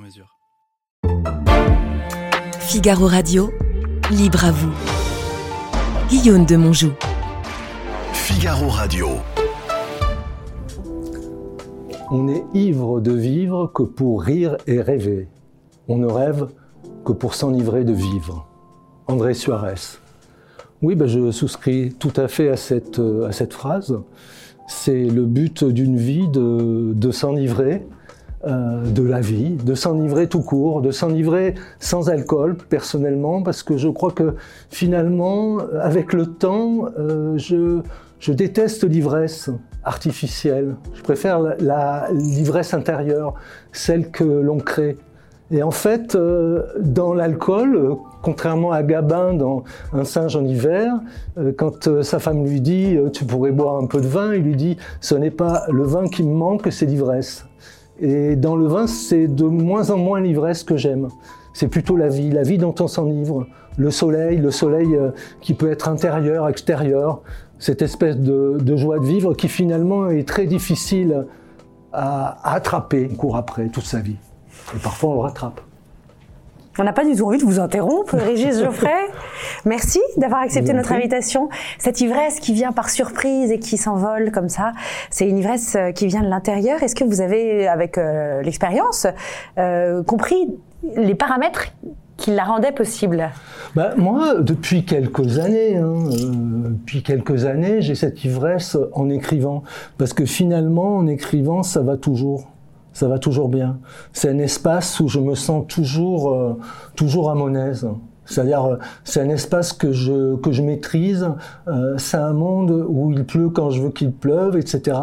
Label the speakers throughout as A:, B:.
A: mesure.
B: Figaro Radio, libre à vous. Guillaume de Monjou.
C: Figaro Radio.
D: On est ivre de vivre que pour rire et rêver. On ne rêve que pour s'enivrer de vivre. André Suarez. Oui, ben je souscris tout à fait à cette, euh, à cette phrase. C'est le but d'une vie de, de s'enivrer euh, de la vie, de s'enivrer tout court, de s'enivrer sans alcool, personnellement, parce que je crois que finalement, avec le temps, euh, je, déteste l'ivresse artificielle. Je préfère l'ivresse intérieure, celle que l'on crée. Et en fait, euh, dans l'alcool, contrairement à Gabin dans Un singe en hiver, quand sa femme lui dit Tu pourrais boire un peu de vin, il lui dit Ce n'est pas le vin qui me manque, c'est l'ivresse. Et dans le vin, c'est de moins en moins l'ivresse que j'aime. C'est plutôt la vie, la vie dont on s'enivre, le soleil, le soleil euh, qui peut être intérieur, extérieur, cette espèce de, joie de vivre qui finalement est très difficile à, à attraper, on court après toute sa vie. Et parfois on le rattrape.
E: On n'a pas du tout envie de vous interrompre, Régis Geoffrey. Merci d'avoir accepté notre invitation. Cette ivresse qui vient par surprise et qui s'envole comme ça, c'est une ivresse euh, qui vient de l'intérieur. Est-ce que vous avez, avec euh, l'expérience, euh, compris les paramètres qui la rendaient possible?
D: Bah, moi, depuis quelques années, hein, euh, depuis quelques années, j'ai cette ivresse en écrivant. Parce que finalement, en écrivant, ça va toujours. Ça va toujours bien. C'est un espace où je me sens toujours, euh, toujours à mon aise. C'est-à-dire, euh, c'est un espace que je, que je maîtrise. Euh, c'est un monde où il pleut quand je veux qu'il pleuve, etc.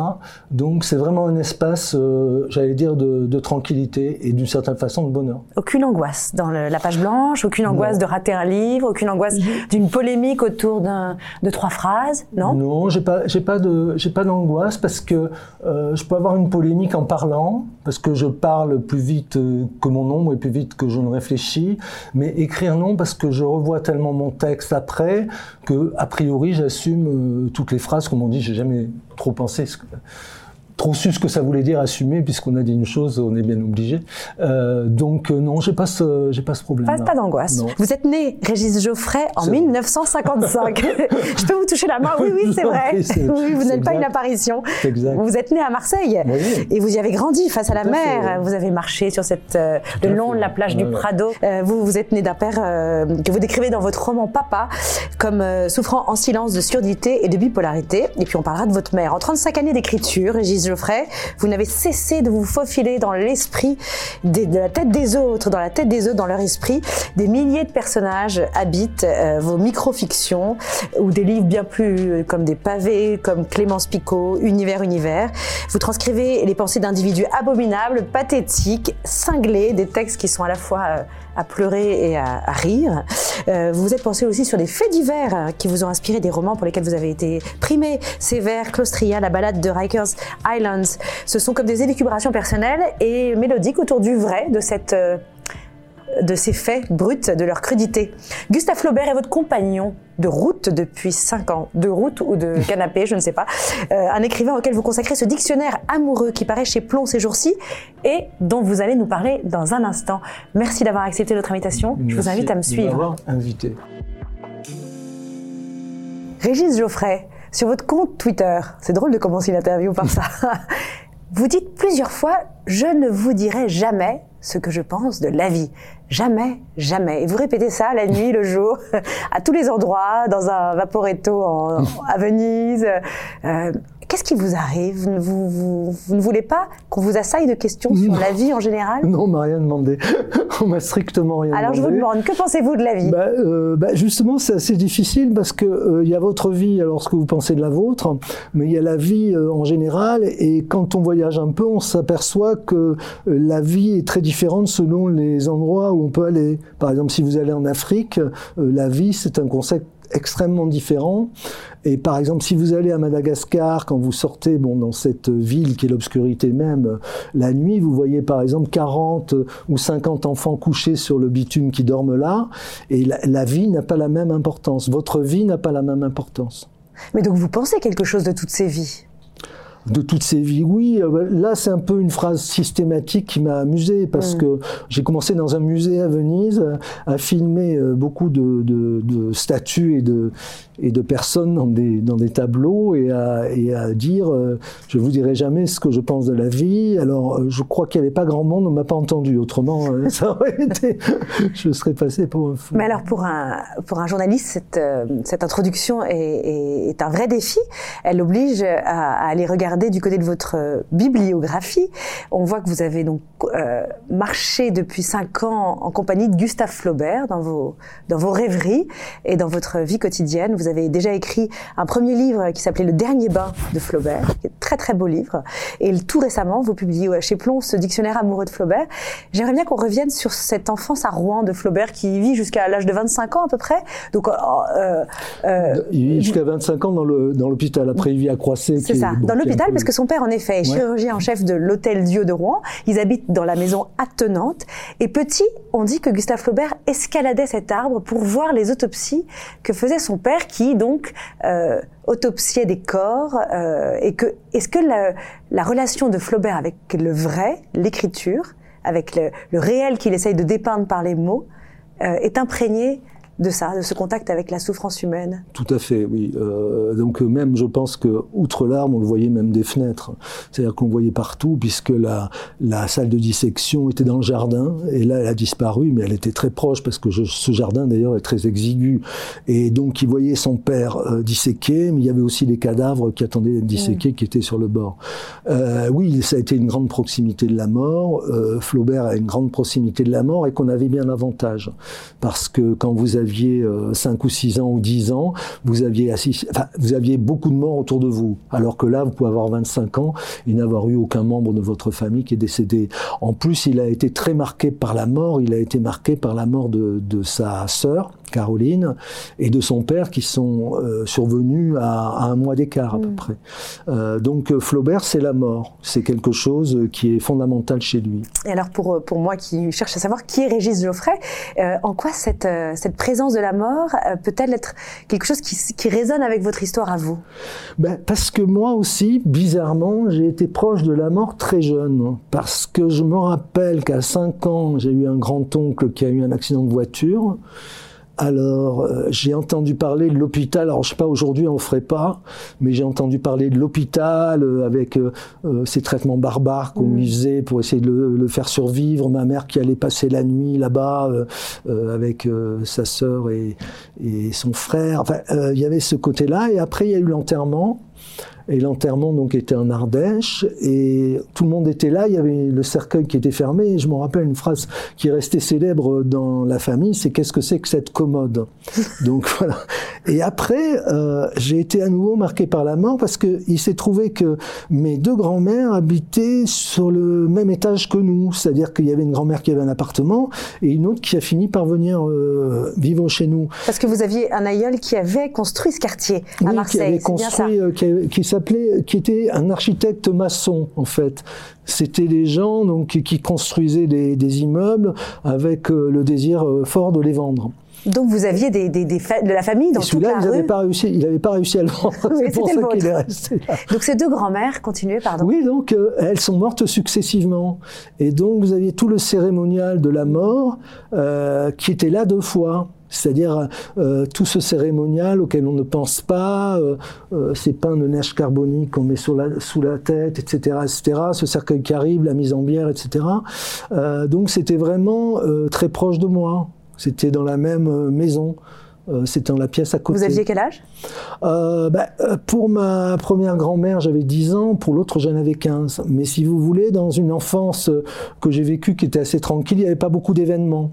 D: Donc, c'est vraiment un espace, euh, j'allais dire, de, de tranquillité et d'une certaine façon de bonheur.
E: Aucune angoisse dans le- la page blanche, aucune angoisse de rater un livre, aucune angoisse d'une polémique autour de trois phrases, non?
D: Non, j'ai pas, j'ai pas de, j'ai pas d'angoisse parce que euh, je peux avoir une polémique en parlant, parce que je parle plus vite que mon nombre et plus vite que je ne réfléchis. Mais écrire non parce que je revois tellement mon texte après que a priori j'assume euh, toutes les phrases. Comme on dit, j'ai jamais trop pensé. Trop su ce que ça voulait dire assumer, puisqu'on a dit une chose, on est bien obligé. Euh, donc euh, non, j'ai pas ce, j'ai pas ce problème.
E: Pas, pas d'angoisse. Vous êtes né, Régis Geoffrey, en
D: C'est vrai.
E: 1955. Je peux vous toucher la main Oui, oui, c'est vrai. Oui, vous n'êtes pas une apparition.
D: Exact.
E: Vous êtes né à Marseille
D: Oui.
E: et vous y avez grandi face à la
D: fait,
E: mer. Vous avez marché sur cette, euh, le long
D: fait,
E: de la plage du
D: Ouais.
E: Prado. Vous, vous êtes né d'un père que vous décrivez dans votre roman Papa comme souffrant en silence de surdité et de bipolarité. Et puis on parlera de votre mère. En 35 années d'écriture, Régis Geoffrey, vous n'avez cessé de vous faufiler dans l'esprit de la tête des autres, dans la tête des autres, dans leur esprit. Des milliers de personnages habitent euh, vos micro-fictions ou des livres bien plus euh, comme des pavés, comme Clémence Picot, Univers, Univers. Vous transcrivez les pensées d'individus abominables, pathétiques, cinglés, des textes qui sont à la fois euh, à pleurer et à, rire. Euh, vous vous êtes pensé aussi sur des faits divers euh, qui vous ont inspiré des romans pour lesquels vous avez été primé. Sévère, Claustria, la balade de Rikers Islands. Ce sont comme des élucubrations personnelles et mélodiques autour du vrai de cette euh, de ces faits bruts, de leur crudité. Gustave Flaubert est votre compagnon de route depuis 5 ans, de route ou de canapé, je ne sais pas. Euh, un écrivain auquel vous consacrez ce dictionnaire amoureux qui paraît chez Plomb ces jours-ci et dont vous allez nous parler dans un instant. Merci d'avoir accepté notre invitation. Je vous invite à me suivre.
D: invité.
E: Régis Geoffrey, sur votre compte Twitter, c'est drôle de commencer une interview par ça. Vous dites plusieurs fois Je ne vous dirai jamais ce que je pense de la vie. Jamais, jamais. Et vous répétez ça la nuit, le jour, à tous les endroits, dans un vaporetto en- à Venise. Euh, Qu'est-ce qui vous arrive? Vous, ne- vous, vous- vous ne voulez pas qu'on vous assaille de questions sur
D: Non.
E: la vie en général?
D: Non, on m'a rien demandé. on m'a strictement rien
E: Alors je vous
D: demandé.
E: demande, que pensez-vous de la vie?
D: Bah, euh, bah, justement, c'est assez difficile parce que euh, il y a votre vie, alors ce que vous pensez de la vôtre, mais il y a la vie euh, en général. Et quand on voyage un peu, on s'aperçoit que euh, la vie est très différente selon les endroits où on peut aller. Par exemple, si vous allez en Afrique, la vie c'est un concept extrêmement différent. Et par exemple, si vous allez à Madagascar, quand vous sortez bon, dans cette ville qui est l'obscurité même, euh, la nuit, vous voyez par exemple 40 ou 50 enfants couchés sur le bitume qui dorment là, et la, la vie n'a pas la même importance. Votre vie n'a pas la même importance.
E: Mais donc vous pensez quelque chose de toutes ces vies?
D: De toutes ces vies, oui. euh, bah, Là, c'est un peu une phrase systématique qui m'a amusé parce
E: Mm.
D: que j'ai commencé dans un musée à Venise à filmer euh, beaucoup de, de- de statues et de, et de personnes dans des, dans des tableaux et à, et à dire euh, je vous dirai jamais ce que je pense de la vie. Alors, euh, je crois qu'il n'y avait pas grand monde, on m'a pas entendu. Autrement, euh, ça aurait été, je serais passé pour un fou.
E: Mais alors pour un, pour un journaliste, cette, cette introduction est, est- est un vrai défi. Elle oblige à, à aller regarder du côté de votre euh, bibliographie. On voit que vous avez donc euh, marché depuis cinq ans en compagnie de Gustave Flaubert dans vos, dans vos rêveries et dans votre vie quotidienne. Vous avez déjà écrit un premier livre qui s'appelait Le Dernier bain de Flaubert, qui est un très très beau livre. Et tout récemment, vous publiez chez Plon ce dictionnaire amoureux de Flaubert. J'aimerais bien qu'on revienne sur cette enfance à Rouen de Flaubert qui vit jusqu'à l'âge de 25 ans à peu près. Donc, euh, euh, euh,
D: Il vit jusqu'à 25 ans dans l'hôpital. Après, il vit à Croisset.
E: c'est ça,
D: bon,
E: dans l'hôpital, parce que son père, en effet, est
D: Ouais.
E: chirurgien en chef de l'Hôtel Dieu de Rouen. Ils habitent dans la maison attenante. Et petit, on dit que Gustave Flaubert escaladait cet arbre pour voir les autopsies que faisait son père, qui donc euh, autopsiait des corps. euh, et que est-ce que la, la relation de Flaubert avec le vrai, l'écriture, avec le, le réel qu'il essaye de dépeindre par les mots, euh, est imprégnée de ça, de ce contact avec la souffrance humaine
D: Tout à fait, oui. Euh, donc euh, même, je pense que outre l'arbre, on le voyait même des fenêtres. C'est-à-dire qu'on le voyait partout, puisque la, la salle de dissection était dans le jardin, et là, elle a disparu, mais elle était très proche, parce que je- ce jardin, d'ailleurs, est très exigu. Et donc, il voyait son père euh, disséqué, mais il y avait aussi des cadavres qui attendaient d'être disséqués, qui étaient sur le bord. Euh, oui, ça a été une grande proximité de la mort. Flaubert a une grande proximité de la mort, et qu'on avait bien l'avantage. Parce que quand vous aviez 5 ou 6 ans ou 10 ans, vous aviez, vous aviez beaucoup de morts autour de vous. Alors que là, vous pouvez avoir 25 ans et n'avoir eu aucun membre de votre famille qui est décédé. En plus, il a été très marqué par la mort. Il a été marqué par la mort de, de sa sœur, Caroline, et de son père qui sont euh, survenus à, à un mois d'écart à peu près. Euh, donc euh, Flaubert, c'est la mort. C'est quelque chose qui est fondamental chez lui.
E: Et alors pour, pour moi qui cherche à savoir qui est Régis Geoffrey, euh, en quoi cette, cette présence de la mort peut-elle être quelque chose qui, qui résonne avec votre histoire à vous?
D: Ben, parce que moi aussi, bizarrement, j'ai été proche de la mort très jeune. Parce que je me rappelle qu'à 5 ans, j'ai eu un grand-oncle qui a eu un accident de voiture. Alors, euh, j'ai entendu parler de l'hôpital. Alors, je sais pas, aujourd'hui, on le ferait pas, mais j'ai entendu parler de l'hôpital euh, avec euh, euh, ces traitements barbares qu'on lui faisait pour essayer de le, le faire survivre. Ma mère qui allait passer la nuit là-bas euh, euh, avec euh, sa sœur et, et son frère. Enfin, euh, il y avait ce côté-là. Et après, il y a eu l'enterrement. Et l'enterrement donc était en Ardèche et tout le monde était là. Il y avait le cercueil qui était fermé. Et je me rappelle une phrase qui est restée célèbre dans la famille, c'est qu'est-ce que c'est que cette commode? Donc voilà. Et après, euh, j'ai été à nouveau marqué par la mort parce que il s'est trouvé que mes deux grands-mères habitaient sur le même étage que nous, c'est-à-dire qu'il y avait une grand-mère qui avait un appartement et une autre qui a fini par venir euh, vivre chez nous.
E: Parce que vous aviez un aïeul qui avait construit ce quartier à
D: Oui, qui
E: Marseille,
D: avait
E: c'est bien ça
D: construit, euh, qui, qui s'appelait, qui était un architecte maçon en fait. C'était des gens donc qui- qui construisaient des, des immeubles avec euh, le désir euh, fort de les vendre.
E: Donc vous aviez des, des, des fa- de la famille dans
D: Et
E: toute
D: celui-là,
E: la
D: n'avaient
E: rue.
D: pas réussi, il n'avait pas réussi à le vendre.
E: Oui,
D: C'est pour ça qu'il est resté là.
E: Donc ces deux grands-mères, continuez, pardon.
D: Oui, donc euh, elles sont mortes successivement. Et donc vous aviez tout le cérémonial de la mort euh, qui était là deux fois. C'est-à-dire euh, tout ce cérémonial auquel on ne pense pas, euh, euh, ces pains de neige carbonique qu'on met sous la, sous la tête, etc., etc., ce cercueil qui arrive, la mise en bière, etc. Donc c'était vraiment très proche de moi. C'était dans la même euh, maison. Euh, C'était dans la pièce à côté.
E: Vous aviez quel âge?
D: Euh, bah, pour ma première grand-mère, j'avais 10 ans, pour l'autre, j'en avais 15. Mais si vous voulez, dans une enfance que j'ai vécue qui était assez tranquille, il n'y avait pas beaucoup d'événements.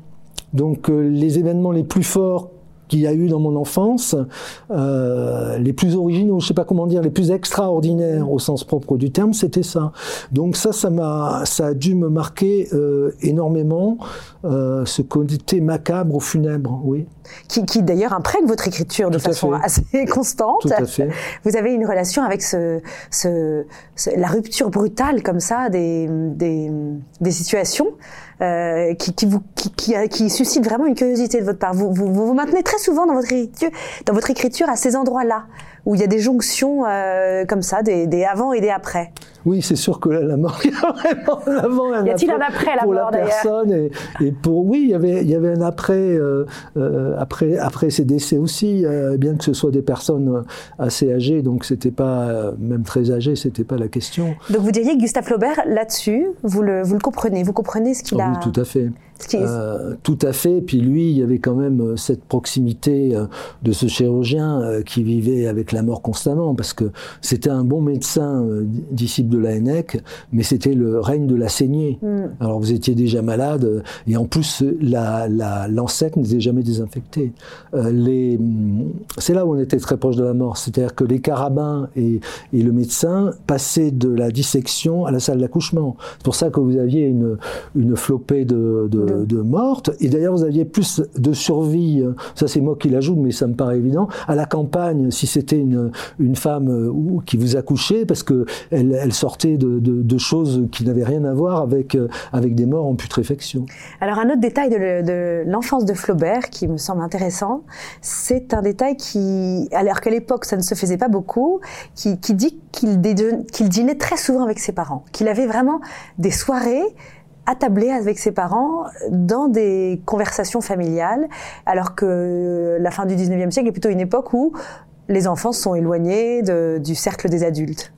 D: Donc les événements les plus forts qu'il y a eu dans mon enfance, euh, les plus originaux, je sais pas comment dire, les plus extraordinaires au sens propre du terme, c'était ça. Donc ça, ça m'a, ça a dû me marquer euh, énormément euh, ce côté macabre ou funèbre, oui,
E: Qui, qui d'ailleurs imprègne votre écriture de
D: Tout
E: façon assez constante.
D: tout à fait.
E: Vous avez une relation avec ce, ce, ce- la rupture brutale comme ça des, des, des situations euh, qui, qui, vous, qui, qui, qui suscite vraiment une curiosité de votre part. Vous vous, vous vous maintenez très souvent dans votre écriture, dans votre écriture à ces endroits-là où il y a des jonctions euh, comme ça, des, des avant et des après.
D: Oui, c'est sûr que là, la mort, il y a vraiment un avant et un
E: Y a-t-il
D: après
E: un après la
D: pour
E: mort,
D: la personne et, et pour oui, il y avait il y avait un après euh, euh, après après ces décès aussi, bien que ce soit des personnes assez âgées, donc c'était pas même très âgées, c'était pas la question.
E: Donc vous diriez que Gustave Flaubert, là-dessus, vous le, vous le comprenez, vous comprenez ce qu'il
D: Ah
E: a...
D: Oui, tout à fait. Euh, tout à fait. Puis lui, il y avait quand même euh, cette proximité euh, de ce chirurgien qui vivait avec la mort constamment, parce que c'était un bon médecin, di- disciple de la Hennec, mais c'était le règne de la saignée.
E: Hmm.
D: Alors vous étiez déjà malade, et en plus la, la, l'ancêtre n'était jamais désinfectée. Euh, les, hum, c'est là où on était très proche de la mort, c'est-à-dire que les carabins et, et le médecin passaient de la dissection à la salle d'accouchement. C'est pour ça que vous aviez une, une flopée de, de, de mortes, et d'ailleurs vous aviez plus de survie, euh, ça c'est moi qui l'ajoute, mais ça me paraît évident, à la campagne, si c'était une, une femme euh, qui vous accouchait, parce que elle, sortait de, de, choses qui n'avaient rien à voir avec, euh, avec des morts en putréfaction.
E: Alors un autre détail de, le- de l'enfance de Flaubert qui me semble intéressant, c'est un détail qui, alors qu'à l'époque ça ne se faisait pas beaucoup, qui, qui dit qu'il dînait très souvent avec ses parents, qu'il avait vraiment des soirées attablées avec ses parents dans des conversations familiales, alors que la fin du 19e siècle est plutôt une époque où les enfants sont éloignés du cercle des adultes.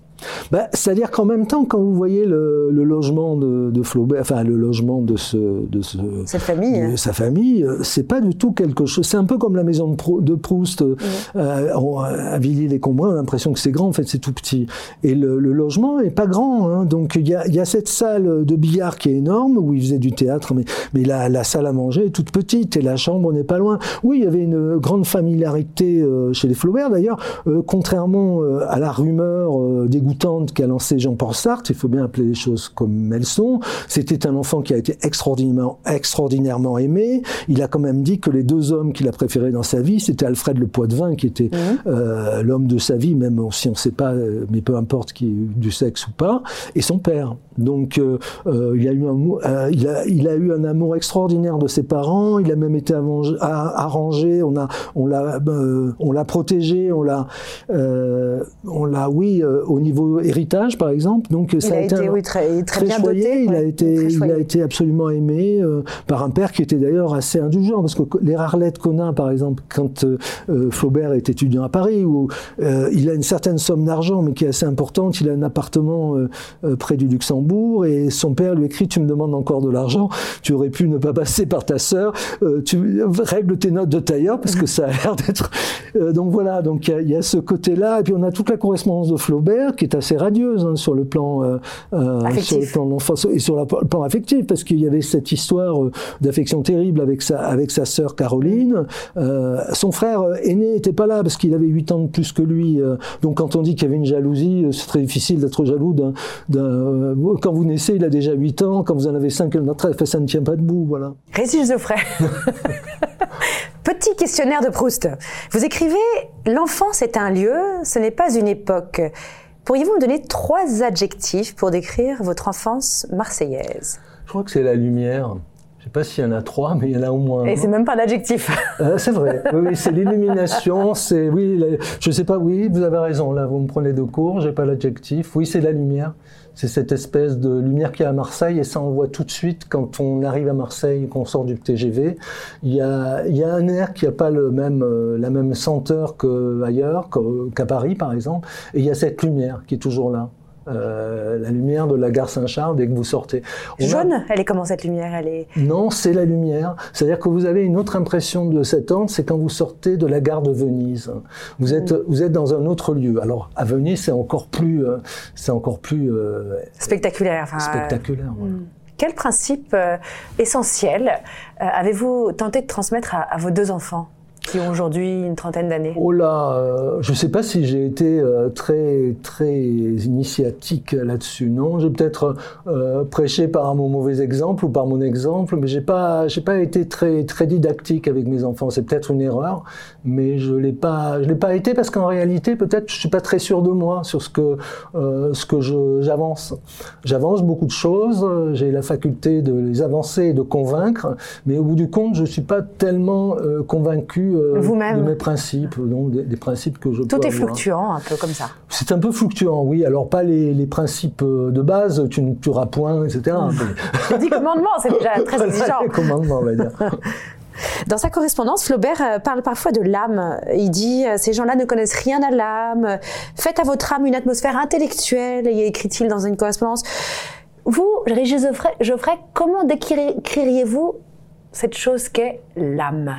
D: Bah, C'est-à-dire qu'en même temps, quand vous voyez le, le logement de, de Flaubert, enfin le logement de, ce, de, ce,
E: Cette famille. hein.
D: sa famille, euh, c'est pas du tout quelque chose. C'est un peu comme la maison de, Prou- de Proust euh, euh, à Villiers-les-Combrins. On a l'impression que c'est grand, en fait, c'est tout petit. Et le, le logement est pas grand. Hein. Donc il y a, il y a cette salle de billard qui est énorme où il faisait du théâtre, mais, mais la, la salle à manger est toute petite et la chambre n'est pas loin. Oui, il y avait une grande familiarité euh, chez les Flaubert. D'ailleurs, euh, contrairement à la rumeur euh, dégoûtante qu'a lancée Jean-Paul Sartre, il faut bien appeler les choses comme elles sont. C'était un enfant qui a été extraordinairement, extraordinairement aimé. Il a quand même dit que les deux hommes qu'il a préférés dans sa vie, c'était Alfred Le Poitvin, qui était euh, l'homme de sa vie, même si on ne sait pas, euh, mais peu importe qui du sexe ou pas, et son père. Donc, euh, euh, il, a eu un, il, a, il a eu un amour extraordinaire de ses parents. Il a même été arrangé. On l'a, on l'a protégé. On l'a, on l'a, oui, au niveau héritage, par exemple. Donc,
E: Il
D: ça
E: a
D: a, été,
E: été
D: un-
E: oui, très, très,
D: très
E: bien
D: choyé.
E: doté.
D: il, a été, il a été absolument aimé euh, par un père qui était d'ailleurs assez indulgent, parce que les Rarlettes Conin, par exemple, quand euh, euh, Flaubert est étudiant à Paris, où euh, il a une certaine somme d'argent, mais qui est assez importante, il a un appartement près du Luxembourg, et son père lui écrit "Tu me demandes encore de l'argent, tu aurais pu ne pas passer par ta sœur, tu règles tes notes de tailleur parce que ça a l'air d'être." Donc voilà, donc il y a- y, a ce côté-là, et puis on a toute la correspondance de Flaubert qui est assez radieuse hein, sur le plan euh, euh,
E: Affectif.
D: sur le plan et sur le plan affectif, parce qu'il y avait cette histoire euh, d'affection terrible avec sa, avec sa sœur Caroline. Euh, son frère aîné n'était pas là parce qu'il avait 8 ans de plus que lui. donc quand on dit qu'il y avait une jalousie, c'est très difficile d'être jaloux d'un. quand vous naissez, il a déjà 8 ans. Quand vous en avez 5, ça ne tient pas debout. Voilà.
E: Régis Geoffrey. Petit questionnaire de Proust. Vous écrivez L'enfance est un lieu, ce n'est pas une époque. Pourriez-vous me donner trois adjectifs pour décrire votre enfance marseillaise?
D: Je crois que c'est la lumière. Je sais pas s'il y en a trois, mais il y en a au moins.
E: Et c'est même pas un adjectif.
D: Euh, c'est vrai, oui, c'est l'illumination, c'est oui, la- je sais pas, oui, vous avez raison, là vous me prenez de court, j'ai pas l'adjectif, oui c'est la lumière, c'est cette espèce de lumière qu'il y a à Marseille et ça on voit tout de suite quand on arrive à Marseille qu'on sort du TGV, il y a, un air qui a pas euh, la même senteur qu'ailleurs, qu'à Paris par exemple, et il y a cette lumière qui est toujours là. Euh, la lumière de la gare Saint-Charles dès que vous sortez. On a-
E: Jaune Elle est comment cette lumière? Elle est
D: Non, c'est la lumière. C'est-à-dire que vous avez une autre impression de cet ordre, c'est quand vous sortez de la gare de Venise. Vous êtes, vous êtes dans un autre lieu. Alors à Venise, c'est encore plus, euh, c'est encore plus euh,
E: spectaculaire. enfin, euh,
D: spectaculaire. voilà.
E: Quel principe euh, essentiel euh, avez-vous tenté de transmettre à, à vos deux enfants? Qui ont aujourd'hui une trentaine d'années
D: Oh là, euh, je ne sais pas si j'ai été euh, très très initiatique là-dessus. Non, j'ai peut-être euh, prêché par mon mauvais exemple ou par mon exemple, mais j'ai pas j'ai pas été très très didactique avec mes enfants. C'est peut-être une erreur, mais je l'ai pas je l'ai pas été parce qu'en réalité peut-être je suis pas très sûr de moi sur ce que ce que j'avance. J'avance beaucoup de choses. J'ai la faculté de les avancer et de convaincre, mais au bout du compte, je suis pas tellement convaincu euh,
E: Vous-même.
D: de mes principes, donc des, des principes que je
E: Tout
D: peux
E: est
D: avoir.
E: fluctuant, un peu comme ça.
D: C'est un peu fluctuant, oui. Alors pas les, les principes euh, de base, tu ne tueras point, etc.
E: Les dix commandements, c'est déjà très
D: Voilà,
E: exigeant.
D: les commandements, on va dire.
E: Dans sa correspondance, Flaubert euh, parle parfois de l'âme. Il dit euh, Ces gens-là ne connaissent rien à l'âme. Faites à votre âme une atmosphère intellectuelle, écrit-il dans une correspondance. Vous, Régis Geoffrey, Geoffrey, comment décririez-vous cette chose qu'est l'âme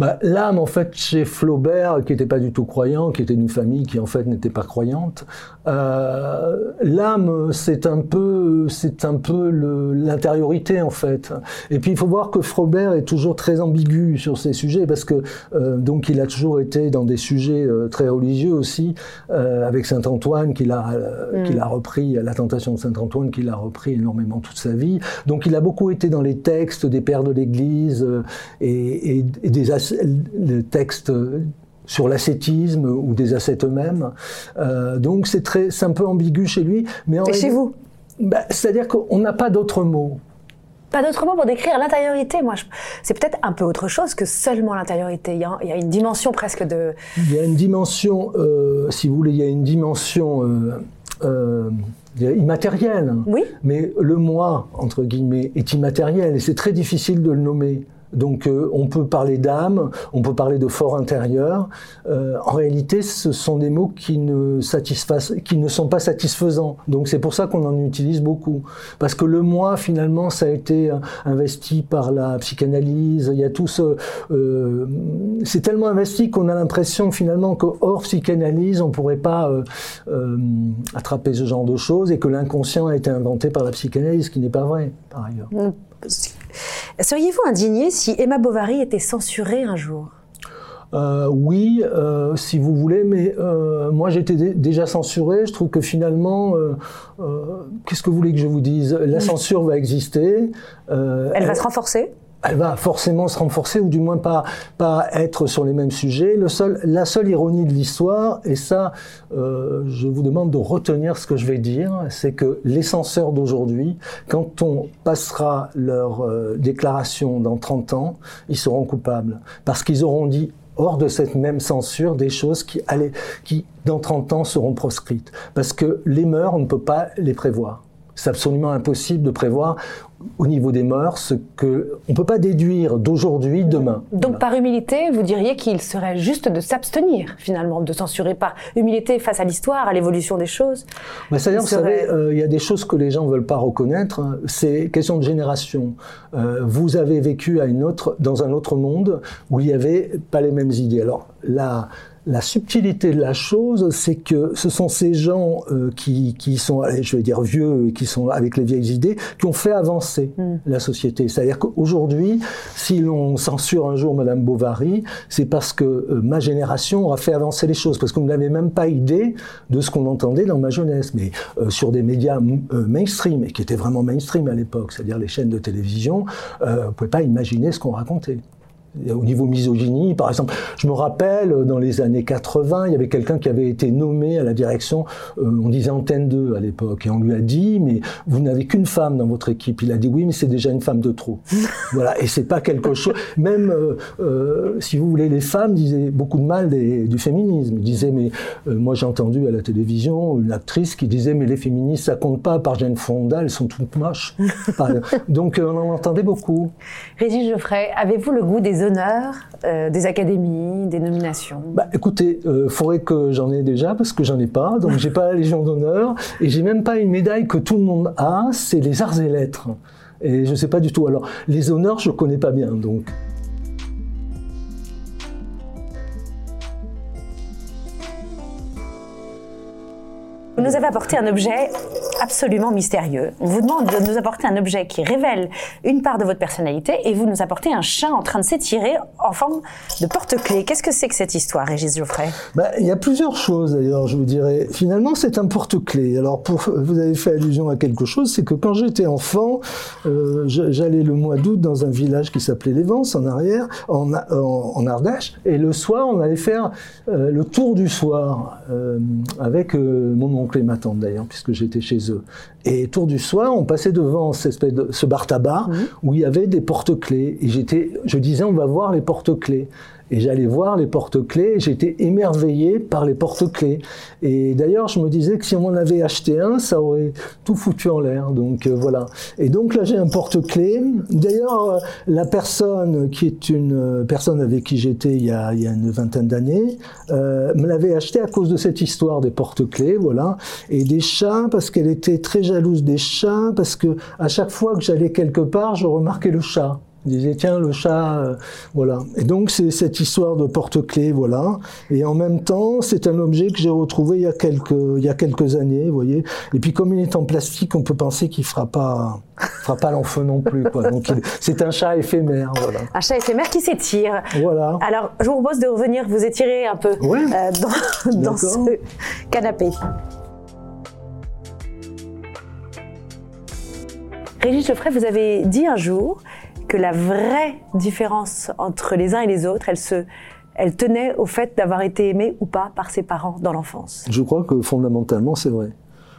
D: Bah, L'âme, en fait, chez Flaubert, qui n'était pas du tout croyant, qui était d'une famille qui, en fait, n'était pas croyante, euh, l'âme, c'est un peu, c'est un peu l'intériorité, en fait. Et puis, il faut voir que Flaubert est toujours très ambigu sur ces sujets, parce que, euh, donc, il a toujours été dans des sujets euh, très religieux aussi, avec Saint-Antoine, qu'il a, euh, qu'il a repris, la tentation de Saint-Antoine, qu'il a repris énormément toute sa vie. Donc, il a beaucoup été dans les textes des pères de l'Église euh, et, et- et des textes sur l'ascétisme ou des ascètes eux-mêmes. Euh, donc, c'est très, c'est un peu ambigu chez lui. Mais en
E: Et chez vous
D: bah, C'est-à-dire qu'on n'a pas d'autres mots.
E: Pas d'autre mot pour décrire l'intériorité. Moi, je- c'est peut-être un peu autre chose que seulement l'intériorité. Il y, a, il y a une dimension presque de.
D: Il y a une dimension, euh, si vous voulez, il y a une dimension euh, euh, immatérielle.
E: Oui.
D: Mais le moi, entre guillemets, est immatériel et c'est très difficile de le nommer. Donc euh, on peut parler d'âme, on peut parler de fort intérieur. Euh, en réalité, ce sont des mots qui ne, qui ne sont pas satisfaisants. Donc c'est pour ça qu'on en utilise beaucoup. Parce que le moi, finalement, ça a été euh, investi par la psychanalyse. Il y a tout ce... c'est tellement investi qu'on a l'impression finalement que hors psychanalyse, on pourrait pas attraper ce genre de choses et que l'inconscient a été inventé par la psychanalyse, ce qui n'est pas vrai, par ailleurs.
E: Seriez-vous indigné si Emma Bovary était censurée un jour?
D: Euh, oui, euh, si vous voulez, mais euh, moi j'étais dé- déjà censuré. Je trouve que finalement, qu'est-ce que vous voulez que je vous dise? La censure va exister.
E: Elle va se renforcer?
D: Elle va forcément se renforcer ou du moins pas pas être sur les mêmes sujets. La seule ironie de l'histoire, et ça, euh, je vous demande de retenir ce que je vais dire, c'est que les censeurs d'aujourd'hui, quand on passera leur euh, déclaration dans 30 ans, ils seront coupables parce qu'ils auront dit hors de cette même censure des choses qui, allaient, qui dans 30 ans seront proscrites. Parce que les mœurs, on ne peut pas les prévoir. C'est absolument impossible de prévoir au niveau des mœurs ce que on peut pas déduire d'aujourd'hui demain.
E: Donc, par humilité, vous diriez qu'il serait juste de s'abstenir, finalement, de censurer par humilité face à l'histoire, à l'évolution des choses.
D: Mais c'est-à-dire, vous
E: serait-
D: savez, euh, il y a des choses que les gens veulent pas reconnaître. hein. C'est question de génération. Euh, vous avez vécu à une autre, dans un autre monde où il y avait pas les mêmes idées. Alors la la subtilité de la chose, c'est que ce sont ces gens euh, qui, qui sont, je vais dire vieux, et qui sont avec les vieilles idées, qui ont fait avancer la société. C'est-à-dire qu'aujourd'hui, si l'on censure un jour Madame Bovary, c'est parce que euh, ma génération aura fait avancer les choses, parce qu'on n'avait même pas idée de ce qu'on entendait dans ma jeunesse, mais euh, sur des médias euh, mainstream, et qui étaient vraiment mainstream à l'époque, c'est-à-dire les chaînes de télévision, euh, vous pouvez pas imaginer ce qu'on racontait. Au niveau misogynie, par exemple, je me rappelle dans les années 80, il y avait quelqu'un qui avait été nommé à la direction, euh, on disait Antenne 2 à l'époque, et on lui a dit, mais vous n'avez qu'une femme dans votre équipe. Il a dit oui, mais c'est déjà une femme de trop. voilà, et c'est pas quelque chose. Même euh, euh, si vous voulez, les femmes disaient beaucoup de mal des- du féminisme. Ils disaient, mais moi j'ai entendu à la télévision une actrice qui disait, mais les féministes ça compte pas. Par Jane Fonda, elles sont toutes moches. Donc on en entendait beaucoup.
E: Régis Geoffrey, avez-vous le goût des des honneurs, euh, des académies, des nominations
D: bah, Écoutez, il euh, faudrait que j'en ai déjà parce que j'en ai pas, donc j'ai pas la Légion d'honneur et j'ai même pas une médaille que tout le monde a, c'est les arts et lettres. Et je sais pas du tout. Alors les honneurs, je connais pas bien, donc.
E: Vous nous avez apporté un objet absolument mystérieux. On vous demande de nous apporter un objet qui révèle une part de votre personnalité et vous nous apportez un chat en train de s'étirer en forme de porte-clés. Qu'est-ce que c'est que cette histoire, Régis Geoffrey?
D: Bah, Il y a plusieurs choses d'ailleurs, je vous dirais. Finalement, c'est un porte-clés. Alors, vous avez fait allusion à quelque chose, c'est que quand j'étais enfant, euh, j'allais le mois d'août dans un village qui s'appelait Les en arrière, en, en, Ardèche, et le soir, on allait faire euh, le tour du soir euh, avec mon oncle et ma tante d'ailleurs, puisque j'étais chez eux. Et tour du soir, on passait devant cette espèce de, ce bar tabac mmh. où il y avait des porte-clés. Et j'étais, je disais, on va voir les porte-clés. Et j'allais voir les porte-clés, j'étais émerveillé par les porte-clés. Et d'ailleurs, je me disais que si on en avait acheté un, ça aurait tout foutu en l'air. Donc euh, voilà. Et donc là, j'ai un porte-clés. D'ailleurs, euh, la personne qui est une euh, personne avec qui j'étais il, il y a une vingtaine d'années, me l'avait acheté à cause de cette histoire des porte-clés, voilà. Et des chats, parce qu'elle était très jalouse des chats, parce que à chaque fois que j'allais quelque part, je remarquais le chat. Il disait tiens le chat, euh, voilà. Et donc c'est cette histoire de porte-clés, voilà. Et en même temps, c'est un objet que j'ai retrouvé il y a quelques il y a quelques années, vous voyez. Et puis comme il est en plastique, on peut penser qu'il fera pas fera pas l'enfeu non plus, quoi. Donc c'est un chat éphémère, voilà.
E: Un chat éphémère qui s'étire.
D: Voilà.
E: Alors je vous propose de revenir vous étirer un peu euh, dans, dans ce canapé. Régis Geoffrey, vous avez dit un jour que la vraie différence entre les uns et les autres, elle se, elle tenait au fait d'avoir été aimé ou pas par ses parents dans l'enfance.
D: Je crois que fondamentalement, c'est vrai.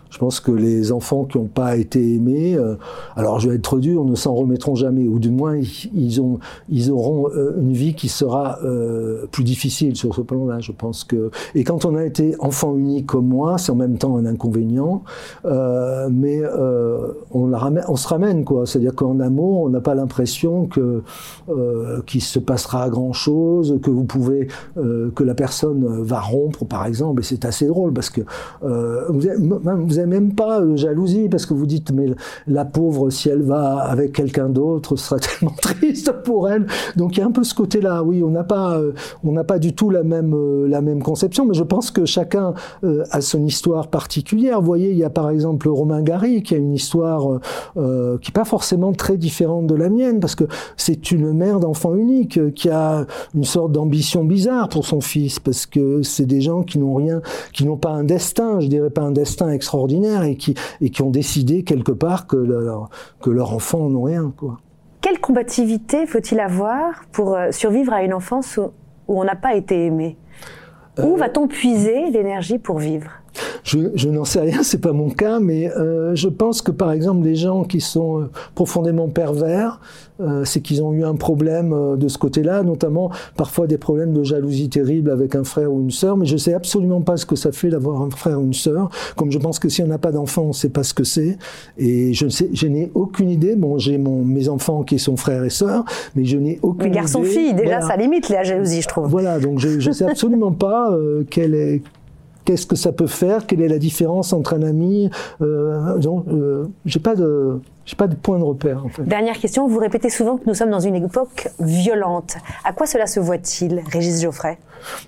D: Je pense que les enfants qui n'ont pas été aimés, euh, alors je vais être dur, ne s'en remettront jamais, ou du moins ils, ont, ils auront euh, une vie qui sera euh, plus difficile sur ce plan-là. Je pense que et quand on a été enfant unique comme moi, c'est en même temps un inconvénient, mais on, se ramène quoi. C'est-à-dire qu'en amour, on n'a pas l'impression que qu'il se passera grand chose, que vous pouvez, que la personne va rompre par exemple. Et c'est assez drôle parce que vous même pas euh, jalousie parce que vous dites mais la pauvre si elle va avec quelqu'un d'autre ce sera tellement triste pour elle. Donc il y a un peu ce côté-là. Oui, on n'a pas euh, on n'a pas du tout la même euh, la même conception, mais je pense que chacun a son histoire particulière. Vous voyez, il y a par exemple Romain Gary qui a une histoire qui n'est pas forcément très différente de la mienne parce que c'est une mère d'enfant unique qui a une sorte d'ambition bizarre pour son fils parce que c'est des gens qui n'ont rien, qui n'ont pas un destin, je dirais pas un destin extraordinaire et qui, et qui ont décidé quelque part que leur, que leur enfant n'ont rien. Quoi.
E: Quelle combativité faut-il avoir pour euh, survivre à une enfance où, où on n'a pas été aimé? Où euh, va-t-on puiser l'énergie pour vivre?
D: Je, n'en sais rien, c'est pas mon cas, mais euh, je pense que par exemple les gens qui sont euh, profondément pervers, euh, c'est qu'ils ont eu un problème de ce côté-là, notamment parfois des problèmes de jalousie terrible avec un frère ou une sœur, mais je sais absolument pas ce que ça fait d'avoir un frère ou une sœur. Comme je pense que si on n'a pas d'enfant, on sait pas ce que c'est, et je ne sais, je n'ai aucune idée. Bon, j'ai mon mes enfants qui sont frères et sœurs, mais je n'ai aucune.
E: Mais garçon-fille, déjà, ça limite la jalousie, je trouve.
D: Voilà, donc je, je sais absolument pas quelle est Qu'est-ce que ça peut faire? Quelle est la différence entre un ami euh, euh, J'ai pas de j'ai pas de point de repère. En fait.
E: Dernière question, vous répétez souvent que nous sommes dans une époque violente. À quoi cela se voit-il, Régis Geoffrey?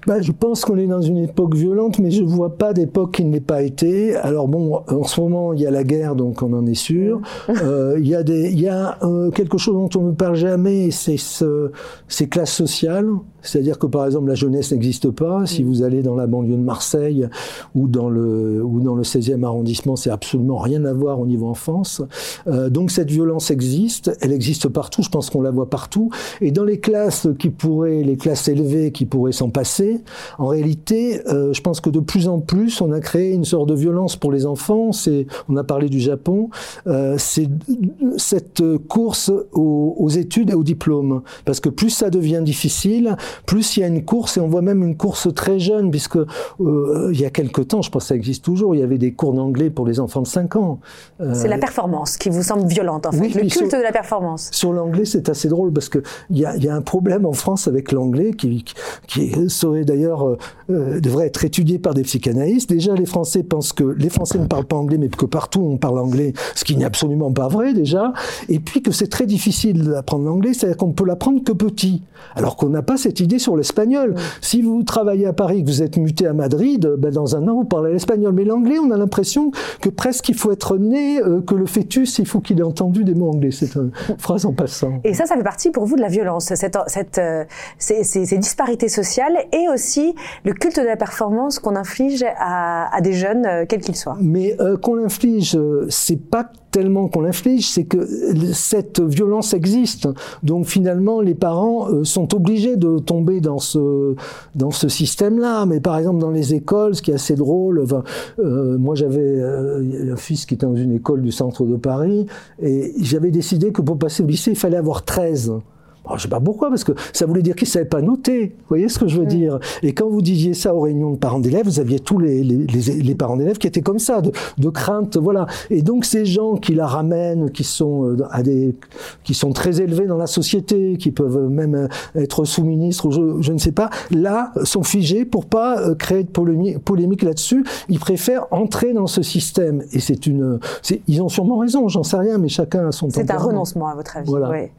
D: Bah, Je pense qu'on est dans une époque violente, mais je vois pas d'époque qui ne l'ait pas été. Alors bon, en ce moment, il y a la guerre, donc on en est sûr. Euh, il y a, des, il y a euh, quelque chose dont on ne parle jamais, c'est ce, ces classes sociales. C'est-à-dire que par exemple, la jeunesse n'existe pas. Si vous allez dans la banlieue de Marseille ou dans le, ou dans le 16e arrondissement, c'est absolument rien à voir au niveau enfance. Euh, donc cette violence existe, elle existe partout, je pense qu'on la voit partout. Et dans les classes qui pourraient, les classes élevées qui pourraient s'en passer, en réalité, euh, je pense que de plus en plus, on a créé une sorte de violence pour les enfants. C'est, on a parlé du Japon, euh, c'est cette course aux, aux, études et aux diplômes. Parce que plus ça devient difficile, plus il y a une course, et on voit même une course très jeune, puisque euh, il y a quelque temps, je pense que ça existe toujours, il y avait des cours d'anglais pour les enfants de 5 ans.
E: c'est la performance qui vous semble violente en fait.
D: Oui,
E: le culte
D: sur-
E: de la performance.
D: Sur l'anglais, c'est assez drôle parce qu'il y a, y a un problème en France avec l'anglais qui, qui serait d'ailleurs euh, euh, devrait être étudié par des psychanalystes. Déjà, les Français pensent que les Français ne parlent pas anglais, mais que partout on parle anglais, ce qui n'est absolument pas vrai déjà. Et puis que c'est très difficile d'apprendre l'anglais, c'est-à-dire qu'on peut l'apprendre que petit, alors qu'on n'a pas cette idée sur l'espagnol. Si vous travaillez à Paris, que vous êtes muté à Madrid, ben dans un an vous parlez l'espagnol. Mais l'anglais, on a l'impression que presque il faut être né, euh, que le fœtus, il faut qu'il ait entendu des mots anglais. C'est une phrase en passant.
E: Et ça, ça fait partie pour vous de la violence, cette, cette, euh, ces, ces- ces disparités sociales et aussi le culte de la performance qu'on inflige à, à des jeunes, euh, quels qu'ils soient.
D: Mais euh, qu'on l'inflige, euh, c'est pas tellement qu'on l'inflige, c'est que euh, cette violence existe. Donc finalement, les parents euh, sont obligés de tomber dans ce dans ce système-là. Mais par exemple, dans les écoles, ce qui est assez drôle, enfin, euh, moi j'avais euh, un fils qui était dans une école du centre de Paris, et j'avais décidé que pour passer au lycée, il fallait avoir 13. Bon, je sais pas pourquoi, parce que ça voulait dire qu'ils ne savaient pas noter. Vous voyez ce que je veux dire? Et quand vous disiez ça aux réunions de parents d'élèves, vous aviez tous les, les, les, les parents d'élèves qui étaient comme ça, de, de crainte, voilà. Et donc ces gens qui la ramènent, qui sont euh, à des, qui sont très élevés dans la société, qui peuvent même euh, être sous-ministres ou je, je ne sais pas, là sont figés pour pas euh, créer de polémique, polémique là-dessus. Ils préfèrent entrer dans ce système. Et c'est une, ils ont sûrement raison, j'en sais rien, mais chacun a son
E: C'est un renoncement, à votre avis.
D: Voilà.
E: ouais.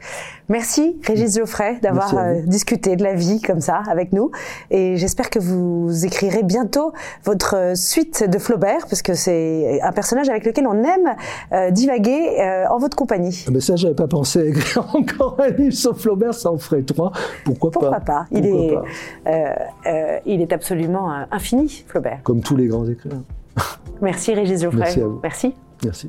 E: Merci, Régis Geoffrey, d'avoir euh, discuté de la vie comme ça avec nous. Et j'espère que vous écrirez bientôt votre euh, suite de Flaubert, parce que c'est un personnage avec lequel on aime euh, divaguer euh, en votre compagnie.
D: Ah ben ça, j'avais pas pensé à écrire encore un livre sur Flaubert, ça en ferait trois. Pourquoi,
E: Pourquoi pas? Il
D: Pourquoi
E: est,
D: pas?
E: il est absolument infini, Flaubert.
D: Comme tous les grands écrivains.
E: Merci, Régis Geoffrey.
D: Merci à vous.
E: Merci.
D: Merci.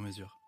A: mesure.